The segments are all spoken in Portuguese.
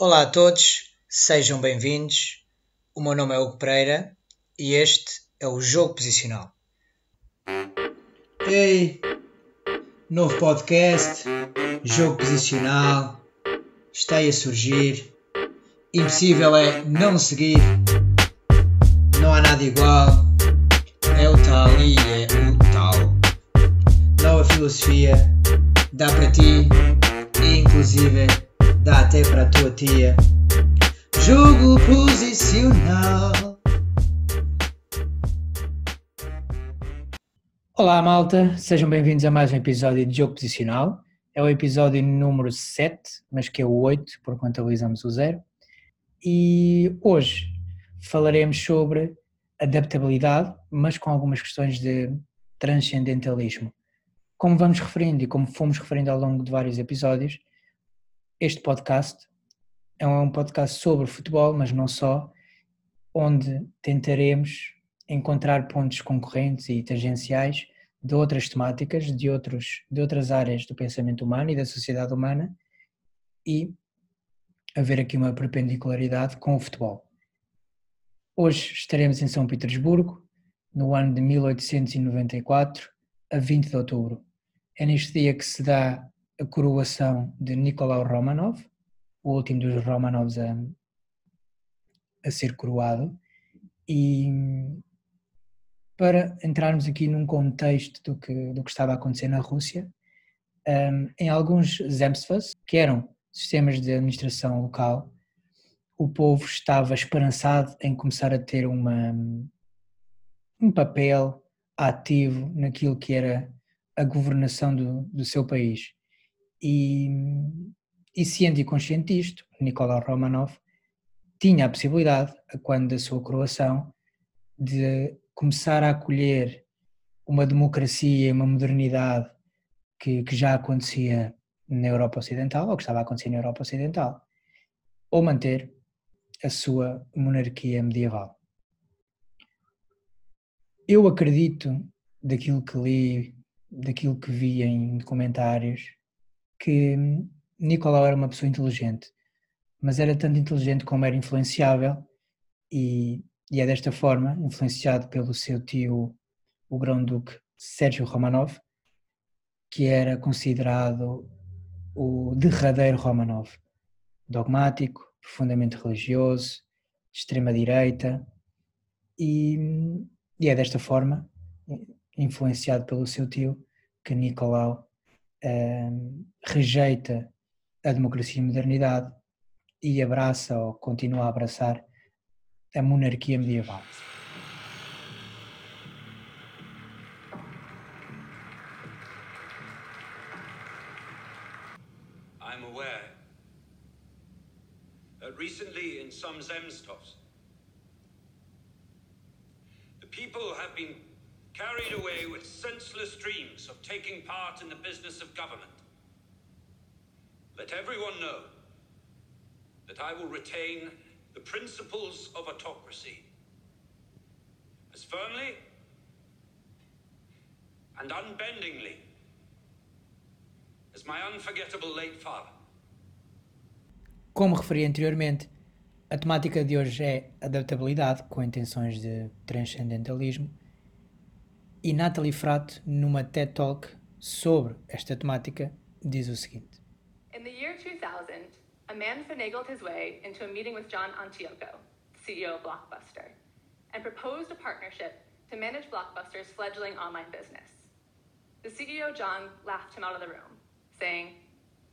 Olá a todos, sejam bem-vindos. O meu nome é Hugo Pereira e este é o Jogo Posicional. Ei, novo podcast, Jogo Posicional, está aí a surgir. Impossível é não seguir, não há nada igual, é o tal e é o tal. Nova filosofia, dá para ti e inclusive dá até para a tua tia. Jogo posicional. Olá malta, sejam bem-vindos a mais um episódio de Jogo Posicional. É o episódio número 7, mas que é o 8, por contabilizamos o 0. E hoje falaremos sobre adaptabilidade, mas com algumas questões de transcendentalismo. Como vamos referindo e como fomos referindo ao longo de vários episódios, este podcast é um podcast sobre futebol, mas não só, onde tentaremos encontrar pontos concorrentes e tangenciais de outras temáticas, de, outros, de outras áreas do pensamento humano e da sociedade humana e haver aqui uma perpendicularidade com o futebol. Hoje estaremos em São Petersburgo, no ano de 1894, a 20 de outubro. É neste dia que se dá a coroação de Nicolau Romanov, o último dos Romanovs a, a ser coroado, e para entrarmos aqui num contexto do que, do que estava a acontecer na Rússia, um, em alguns zemstvas, que eram sistemas de administração local, o povo estava esperançado em começar a ter uma, um papel ativo naquilo que era a governação do, do seu país. E, e ciente e consciente disto, Nicolau Romanov tinha a possibilidade, quando da sua coroação, de começar a acolher uma democracia uma modernidade que, que já acontecia na Europa Ocidental, ou que estava a acontecer na Europa Ocidental, ou manter a sua monarquia medieval. Eu acredito, daquilo que li, daquilo que vi em documentários, que Nicolau era uma pessoa inteligente, mas era tanto inteligente como era influenciável e, e é desta forma, influenciado pelo seu tio, o grão-duque Sérgio Romanov, que era considerado o derradeiro Romanov, dogmático, profundamente religioso, extrema-direita, e, e, é desta forma, influenciado pelo seu tio, que Nicolau rejeita a democracia e a modernidade e abraça ou continua a abraçar a monarquia medieval. With senseless dreams of taking part in the business of government. Let everyone know that I will retain the principles of autocracy as firmly and unbendingly as my unforgettable late father. Como referi anteriormente, a temática de hoje é adaptabilidade com intenções de transcendentalismo E Natalie Fratt, numa TED Talk sobre esta temática, diz o seguinte: In the year 2000, a man finagled his way into a meeting with John Antioco, CEO of Blockbuster, and proposed a partnership to manage Blockbuster's fledgling online business. The CEO, John, laughed him out of the room, saying,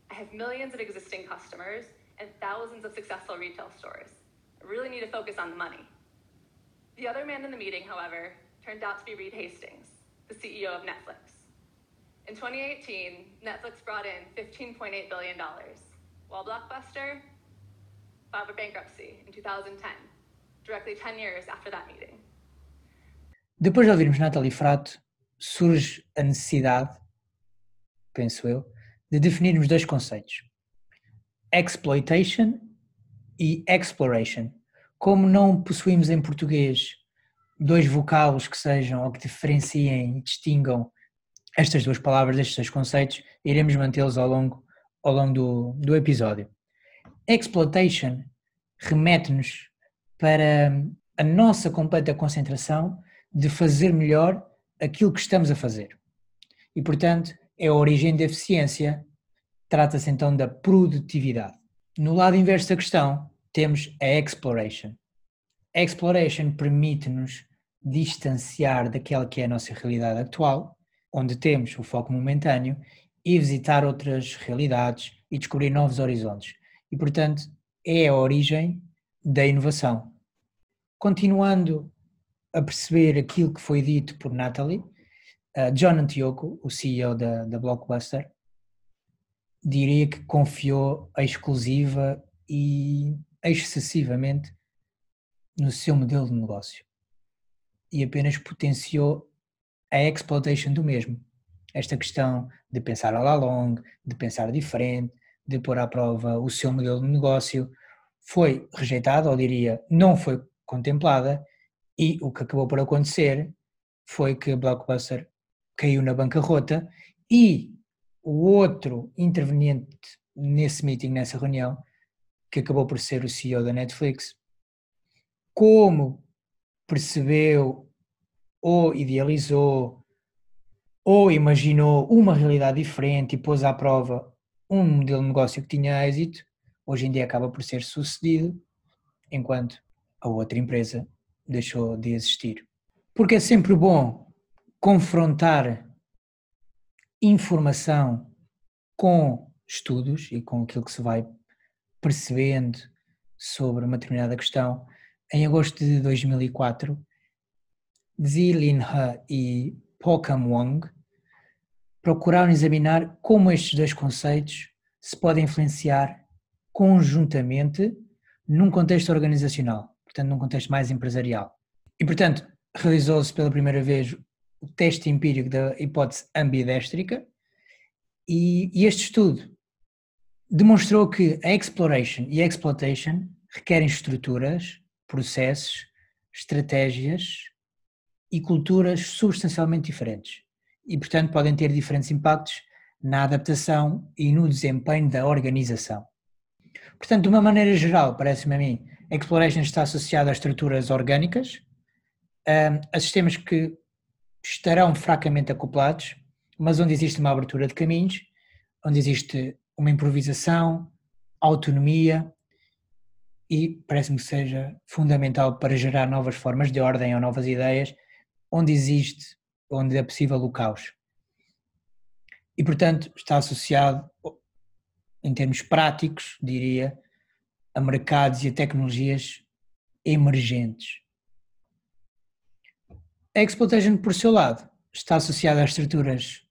I have millions of existing customers and thousands of successful retail stores. I really need to focus on the money. The other man in the meeting, however, turned out to be Reed Hastings, the CEO of Netflix. In 2018, Netflix brought in $15.8 billion, while Blockbuster filed for bankruptcy in 2010, directly 10 years after that meeting. Depois de ouvirmos Natalie Frato, surge a necessidade, penso eu, de definirmos dois conceitos: exploitation e exploration. Como não possuímos em português dois vocábulos que sejam ou que diferenciem e distingam estas duas palavras, estes dois conceitos, iremos mantê-los ao longo, ao longo do, do episódio. Exploitation remete-nos para a nossa completa concentração de fazer melhor aquilo que estamos a fazer. E, portanto, é a origem da eficiência, trata-se então da produtividade. No lado inverso da questão, temos a exploration. A exploration permite-nos distanciar daquela que é a nossa realidade atual, onde temos o foco momentâneo, e visitar outras realidades e descobrir novos horizontes. E, portanto, é a origem da inovação. Continuando a perceber aquilo que foi dito por Natalie, uh, John Antioco, o CEO da, da Blockbuster, diria que confiou exclusiva e excessivamente no seu modelo de negócio e apenas potenciou a exploitation do mesmo. Esta questão de pensar all along, de pensar diferente, de pôr à prova o seu modelo de negócio, foi rejeitada, ou diria, não foi contemplada, e o que acabou por acontecer foi que a Blockbuster caiu na bancarrota e o outro interveniente nesse meeting, nessa reunião, que acabou por ser o CEO da Netflix, como percebeu ou idealizou ou imaginou uma realidade diferente e pôs à prova um modelo de negócio que tinha êxito, hoje em dia acaba por ser sucedido, enquanto a outra empresa deixou de existir. Porque é sempre bom confrontar informação com estudos e com aquilo que se vai percebendo sobre uma determinada questão. Em agosto de 2004, Zilin He e Pokam Wong procuraram examinar como estes dois conceitos se podem influenciar conjuntamente num contexto organizacional, portanto, num contexto mais empresarial. E, portanto, realizou-se pela primeira vez o teste empírico da hipótese ambidéstrica e, e este estudo demonstrou que a exploration e a exploitation requerem estruturas, processos, estratégias e culturas substancialmente diferentes e, portanto, podem ter diferentes impactos na adaptação e no desempenho da organização. Portanto, de uma maneira geral, parece-me a mim, a exploration está associada a estruturas orgânicas, a sistemas que estarão fracamente acoplados, mas onde existe uma abertura de caminhos, onde existe uma improvisação, autonomia e parece-me que seja fundamental para gerar novas formas de ordem ou novas ideias, onde existe onde é possível o caos. E, portanto, está associado, em termos práticos, diria, a mercados e a tecnologias emergentes. A exploitation, por seu lado, está associada a estruturas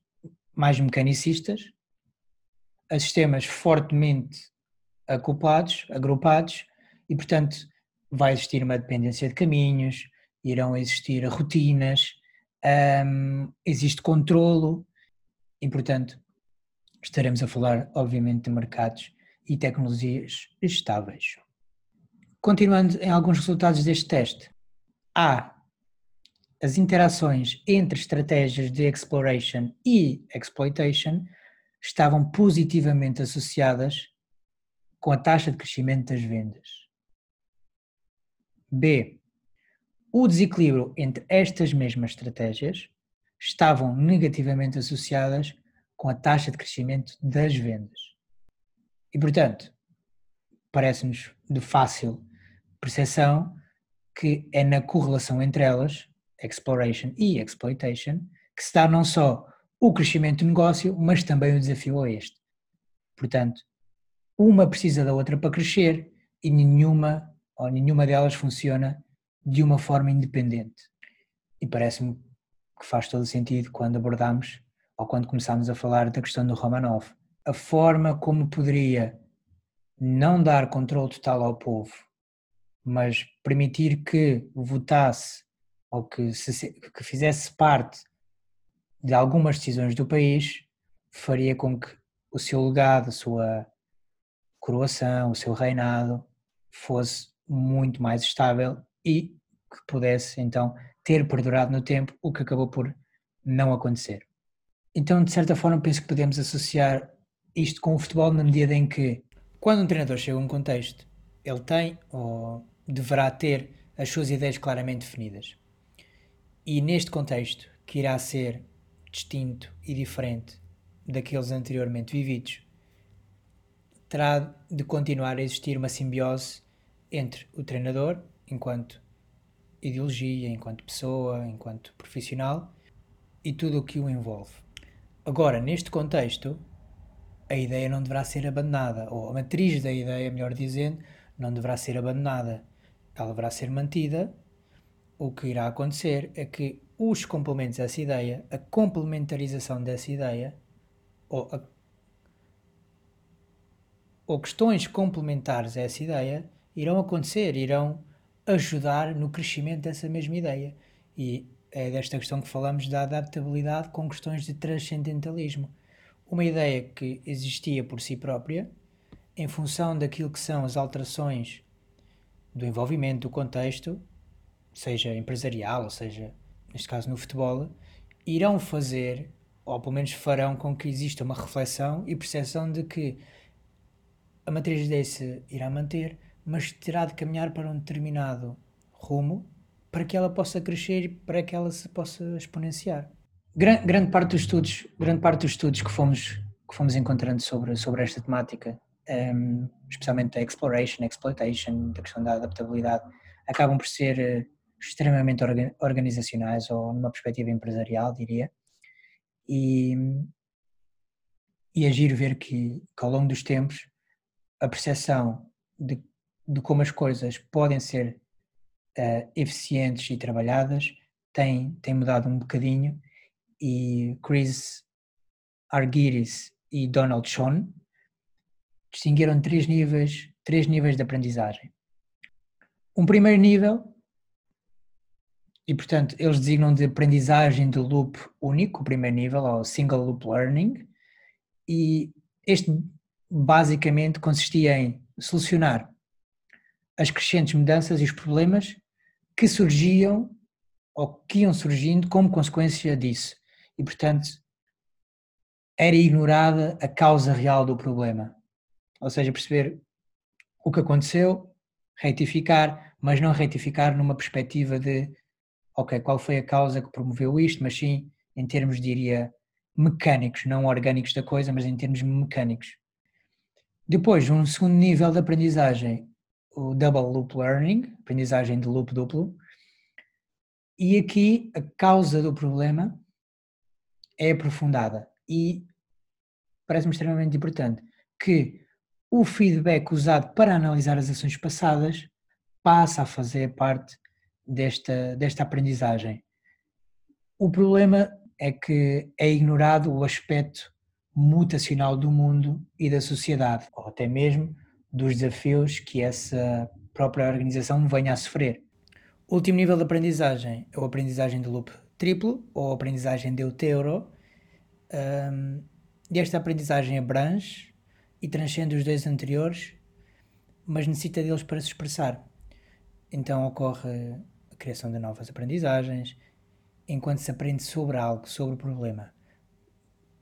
mais mecanicistas, a sistemas fortemente acoplados, agrupados, e, portanto, vai existir uma dependência de caminhos, irão existir rotinas, um, existe controlo e, portanto, estaremos a falar, obviamente, de mercados e tecnologias estáveis. Continuando em alguns resultados deste teste, há as interações entre estratégias de exploration e exploitation estavam positivamente associadas com a taxa de crescimento das vendas. B o desequilíbrio entre estas mesmas estratégias estavam negativamente associadas com a taxa de crescimento das vendas. E, portanto, parece-nos de fácil percepção que é na correlação entre elas, exploration e exploitation, que se dá não só o crescimento do negócio, mas também o desafio a este. Portanto, uma precisa da outra para crescer e nenhuma ou nenhuma delas funciona de uma forma independente. E parece-me que faz todo sentido quando abordamos ou quando começamos a falar da questão do Romanov. A forma como poderia não dar controle total ao povo, mas permitir que votasse ou que, se, que fizesse parte de algumas decisões do país, faria com que o seu legado, a sua coroação, o seu reinado fosse muito mais estável e que pudesse então ter perdurado no tempo, o que acabou por não acontecer. Então, de certa forma, penso que podemos associar isto com o futebol na medida em que Quando um treinador chega a um contexto, ele tem ou deverá ter as suas ideias claramente definidas. E neste contexto, que irá ser distinto e diferente daqueles anteriormente vividos, terá de continuar a existir uma simbiose entre o treinador, enquanto ideologia, enquanto pessoa, enquanto profissional e tudo o que o envolve. Agora, neste contexto, a ideia não deverá ser abandonada, ou a matriz da ideia, melhor dizendo, não deverá ser abandonada. Ela deverá ser mantida. O que irá acontecer é que os complementos dessa ideia, a complementarização dessa ideia, ou, a, ou questões complementares a essa ideia, irão acontecer, irão ajudar no crescimento dessa mesma ideia. E é desta questão que falamos da adaptabilidade com questões de transcendentalismo uma ideia que existia por si própria, em função daquilo que são as alterações do envolvimento, do contexto, seja empresarial, ou seja, neste caso no futebol, irão fazer, ou pelo menos farão com que exista uma reflexão e percepção de que a matriz desse irá manter, mas terá de caminhar para um determinado rumo para que ela possa crescer e para que ela se possa exponenciar grande, grande parte dos estudos, grande parte dos estudos que fomos que fomos encontrando sobre sobre esta temática, um, ehm, especialmente a exploration, exploitation, da questão da adaptabilidade, acabam por ser uh, extremamente organizacionais ou numa perspectiva empresarial, diria. E, e agir é ver que, que ao longo dos tempos a percepção de, de como as coisas podem ser uh, eficientes e trabalhadas tem, tem mudado um bocadinho e Chris Argyris e Donald Schoen distinguiram três níveis, três níveis de aprendizagem. Um primeiro nível, e portanto eles designam de aprendizagem de loop único, o primeiro nível, ou single loop learning, e este basicamente consistia em solucionar as crescentes mudanças e os problemas que surgiam ou que iam surgindo como consequência disso e, portanto, era ignorada a causa real do problema. Ou seja, perceber o que aconteceu, retificar, mas não retificar numa perspectiva de, ok, qual foi a causa que promoveu isto, mas sim em termos, diria, mecânicos, não orgânicos da coisa, mas em termos mecânicos. Depois, um segundo nível de aprendizagem, o Double Loop Learning, aprendizagem de loop duplo, e aqui a causa do problema é aprofundada e parece-me extremamente importante que o feedback usado para analisar as ações passadas passa a fazer parte desta, desta aprendizagem. O problema é que é ignorado o aspecto mutacional do mundo e da sociedade, ou até mesmo dos desafios que essa própria organização venha a sofrer. O último nível de aprendizagem é a aprendizagem de loop triplo ou aprendizagem de Eutero. Um, e esta aprendizagem abrange e transcende os dois anteriores, mas necessita deles para se expressar. Então ocorre a criação de novas aprendizagens, enquanto se aprende sobre algo, sobre o problema.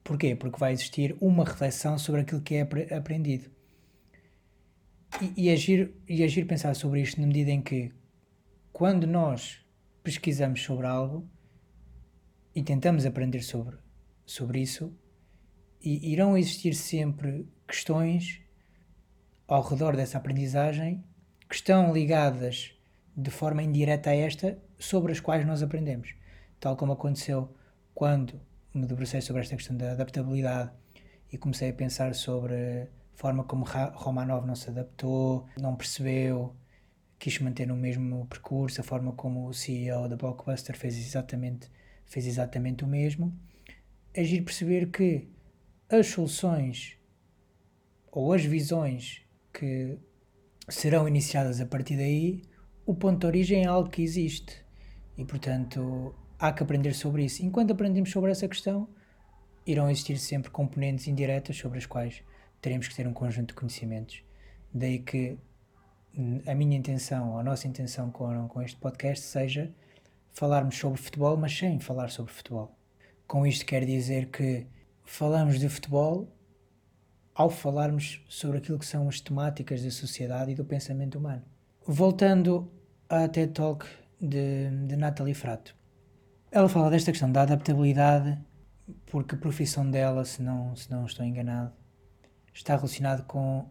Porquê? Porque vai existir uma reflexão sobre aquilo que é aprendido. E, agir, e agir pensar sobre isto na medida em que, quando nós pesquisamos sobre algo, e tentamos aprender sobre, sobre isso, e irão existir sempre questões ao redor dessa aprendizagem que estão ligadas de forma indireta a esta, sobre as quais nós aprendemos. Tal como aconteceu quando me debrucei sobre esta questão da adaptabilidade e comecei a pensar sobre forma como Romanov não se adaptou, não percebeu, quis manter no mesmo percurso, a forma como o CEO da Blockbuster fez exatamente fez exatamente o mesmo. Agir perceber que as soluções ou as visões que serão iniciadas a partir daí, o ponto de origem é algo que existe e, portanto, há que aprender sobre isso. Enquanto aprendemos sobre essa questão, irão existir sempre componentes indiretas sobre as quais teremos que ter um conjunto de conhecimentos. Daí que a minha intenção, a nossa intenção com, com este podcast seja falarmos sobre futebol, mas sem falar sobre futebol. Com isto quer dizer que falamos de futebol ao falarmos sobre aquilo que são as temáticas da sociedade e do pensamento humano. Voltando à TED Talk de, de Natalie Frato. Ela fala desta questão da adaptabilidade porque a profissão dela, se não, se não estou enganado, está relacionada com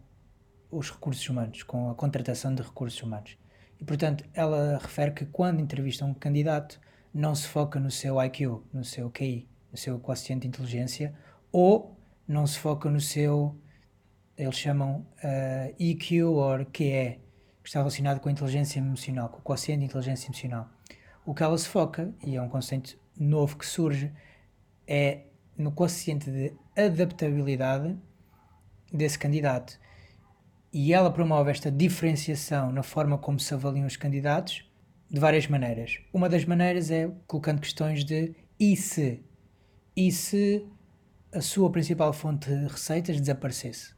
os recursos humanos, com a contratação de recursos humanos. E, portanto, ela refere que quando entrevista um candidato, não se foca no seu IQ, no seu QI, no seu quociente de inteligência, ou não se foca no seu, eles chamam uh, eh, EQ ou QE, que está relacionado com a inteligência emocional, com o quociente de inteligência emocional. O que ela se foca, e é um conceito novo que surge, é no quociente de adaptabilidade desse candidato. E ela promove esta diferenciação na forma como se avaliam os candidatos de várias maneiras. Uma das maneiras é colocando questões de e se? E se a sua principal fonte de receitas desaparecesse?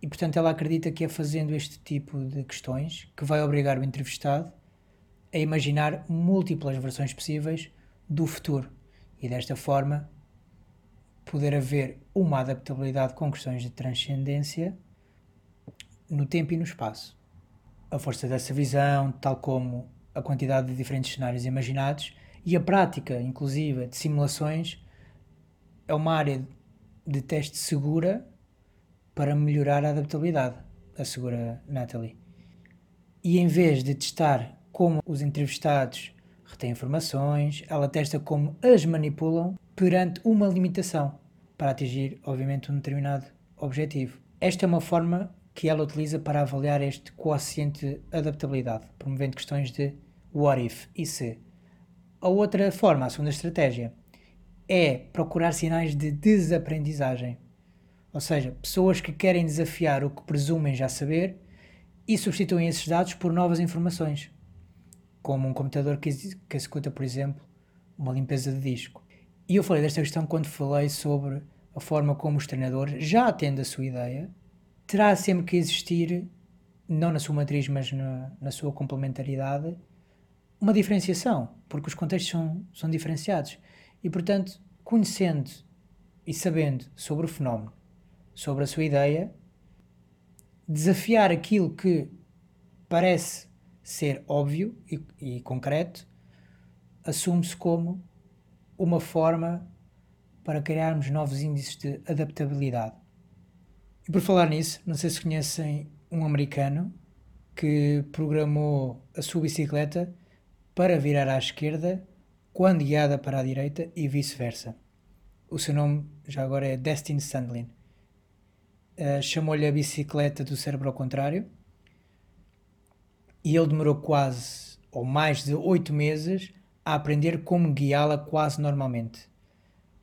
E portanto ela acredita que é fazendo este tipo de questões que vai obrigar o entrevistado a imaginar múltiplas versões possíveis do futuro e desta forma poder haver uma adaptabilidade com questões de transcendência no tempo e no espaço. A força dessa visão, tal como a quantidade de diferentes cenários imaginados e a prática, inclusive, de simulações, é uma área de teste segura para melhorar a adaptabilidade, assegura Natalie. E em vez de testar como os entrevistados retém informações, ela testa como as manipulam perante uma limitação para atingir, obviamente, um determinado objetivo. Esta é uma forma que ela utiliza para avaliar este quociente de adaptabilidade, promovendo questões de what if e se. A outra forma, a segunda estratégia, é procurar sinais de desaprendizagem, ou seja, pessoas que querem desafiar o que presumem já saber e substituem esses dados por novas informações como um computador que, que executa, por exemplo, uma limpeza de disco. E eu falei desta questão quando falei sobre a forma como os treinadores, já tendo a sua ideia, terá sempre que existir, não na sua matriz, mas na, na sua complementaridade, uma diferenciação, porque os contextos são, são diferenciados. E, portanto, conhecendo e sabendo sobre o fenómeno, sobre a sua ideia, desafiar aquilo que parece ser óbvio e, e concreto, assume-se como uma forma para criarmos novos índices de adaptabilidade. E por falar nisso, não sei se conhecem um americano que programou a sua bicicleta para virar à esquerda quando guiada para a direita e vice-versa. O seu nome já agora é Destin Sandlin. Uh, Chamou-lhe a bicicleta do cérebro ao contrário e ele demorou quase, ou mais de oito meses, a aprender como guiá-la quase normalmente.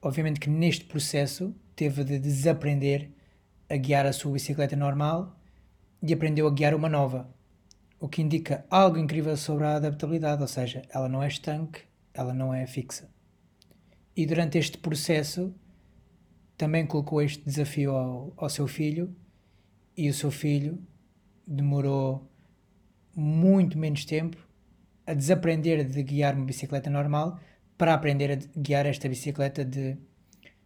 Obviamente que neste processo teve de desaprender a guiar a sua bicicleta normal e aprendeu a guiar uma nova, o que indica algo incrível sobre a adaptabilidade, ou seja, ela não é estanque, ela não é fixa. E durante este processo também colocou este desafio ao, ao seu filho e o seu filho demorou muito menos tempo a desaprender de guiar uma bicicleta normal para aprender a guiar esta bicicleta de,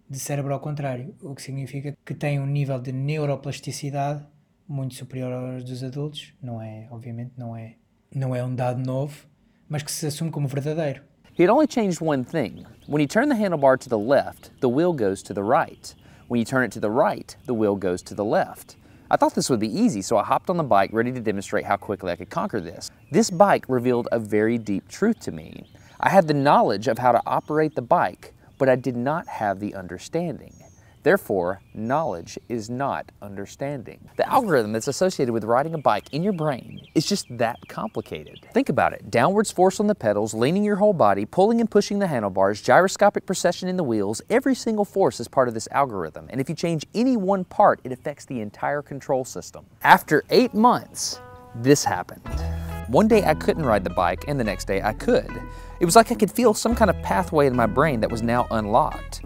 de cérebro ao contrário, o que significa que tem um nível de neuroplasticidade muito superior aos dos adultos, não é, obviamente não é, não é um dado novo, mas que se assume como verdadeiro. Had only changed one thing. When you turn the handlebar to the left, the wheel goes to the right. When you turn it to the right, the wheel goes to the left. I thought this would be easy, so I hopped on the bike ready to demonstrate how quickly I could conquer this. This bike revealed a very deep truth to me. I had the knowledge of how to operate the bike, but I did not have the understanding. Therefore, knowledge is not understanding. The algorithm that's associated with riding a bike in your brain is just that complicated. Think about it downwards force on the pedals, leaning your whole body, pulling and pushing the handlebars, gyroscopic precession in the wheels. Every single force is part of this algorithm. And if you change any one part, it affects the entire control system. After eight months, this happened. One day I couldn't ride the bike, and the next day I could. It was like I could feel some kind of pathway in my brain that was now unlocked.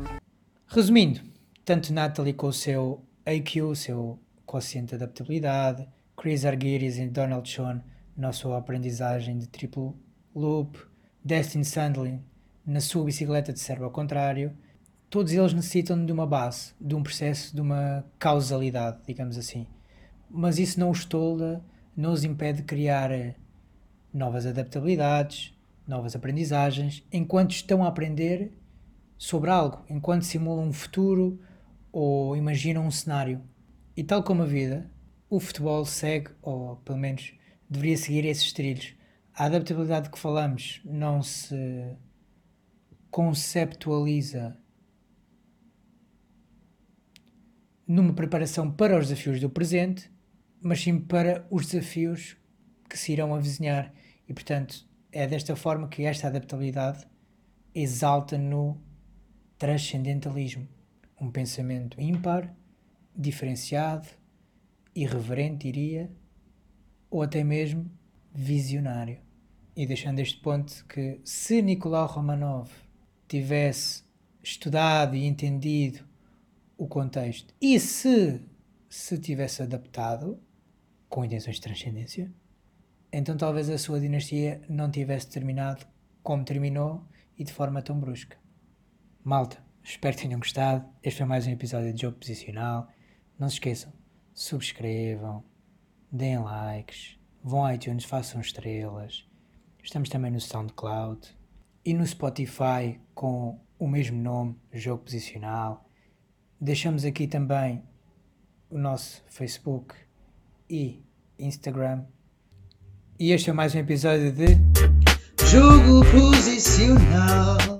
Resumindo, tanto Natalie com o seu AQ, o seu quociente de adaptabilidade, Chris Argyris e Donald Sean na sua aprendizagem de triplo loop, Destin Sandlin na sua bicicleta de cérebro ao contrário, todos eles necessitam de uma base, de um processo, de uma causalidade, digamos assim. Mas isso não os tolda, não os impede de criar novas adaptabilidades, novas aprendizagens, enquanto estão a aprender sobre algo, enquanto simulam um futuro ou imaginam um cenário. E tal como a vida, o futebol segue, ou pelo menos deveria seguir esses trilhos. A adaptabilidade que falamos não se conceptualiza numa preparação para os desafios do presente, mas sim para os desafios que se irão avizinhar. E, portanto, é desta forma que esta adaptabilidade exalta no transcendentalismo, um pensamento ímpar, diferenciado, irreverente, diria, ou até mesmo visionário. E deixando este ponto que se Nicolau Romanov tivesse estudado e entendido o contexto e se se tivesse adaptado com intenções de transcendência, então talvez a sua dinastia não tivesse terminado como terminou e de forma tão brusca. Malta, espero que tenham gostado. Este foi mais um episódio de Jogo Posicional. Não se esqueçam, subscrevam, deem likes, vão a iTunes, façam estrelas. Estamos também no SoundCloud e no Spotify com o mesmo nome, Jogo Posicional. Deixamos aqui também o nosso Facebook e Instagram. E este é mais um episódio de Jogo Posicional.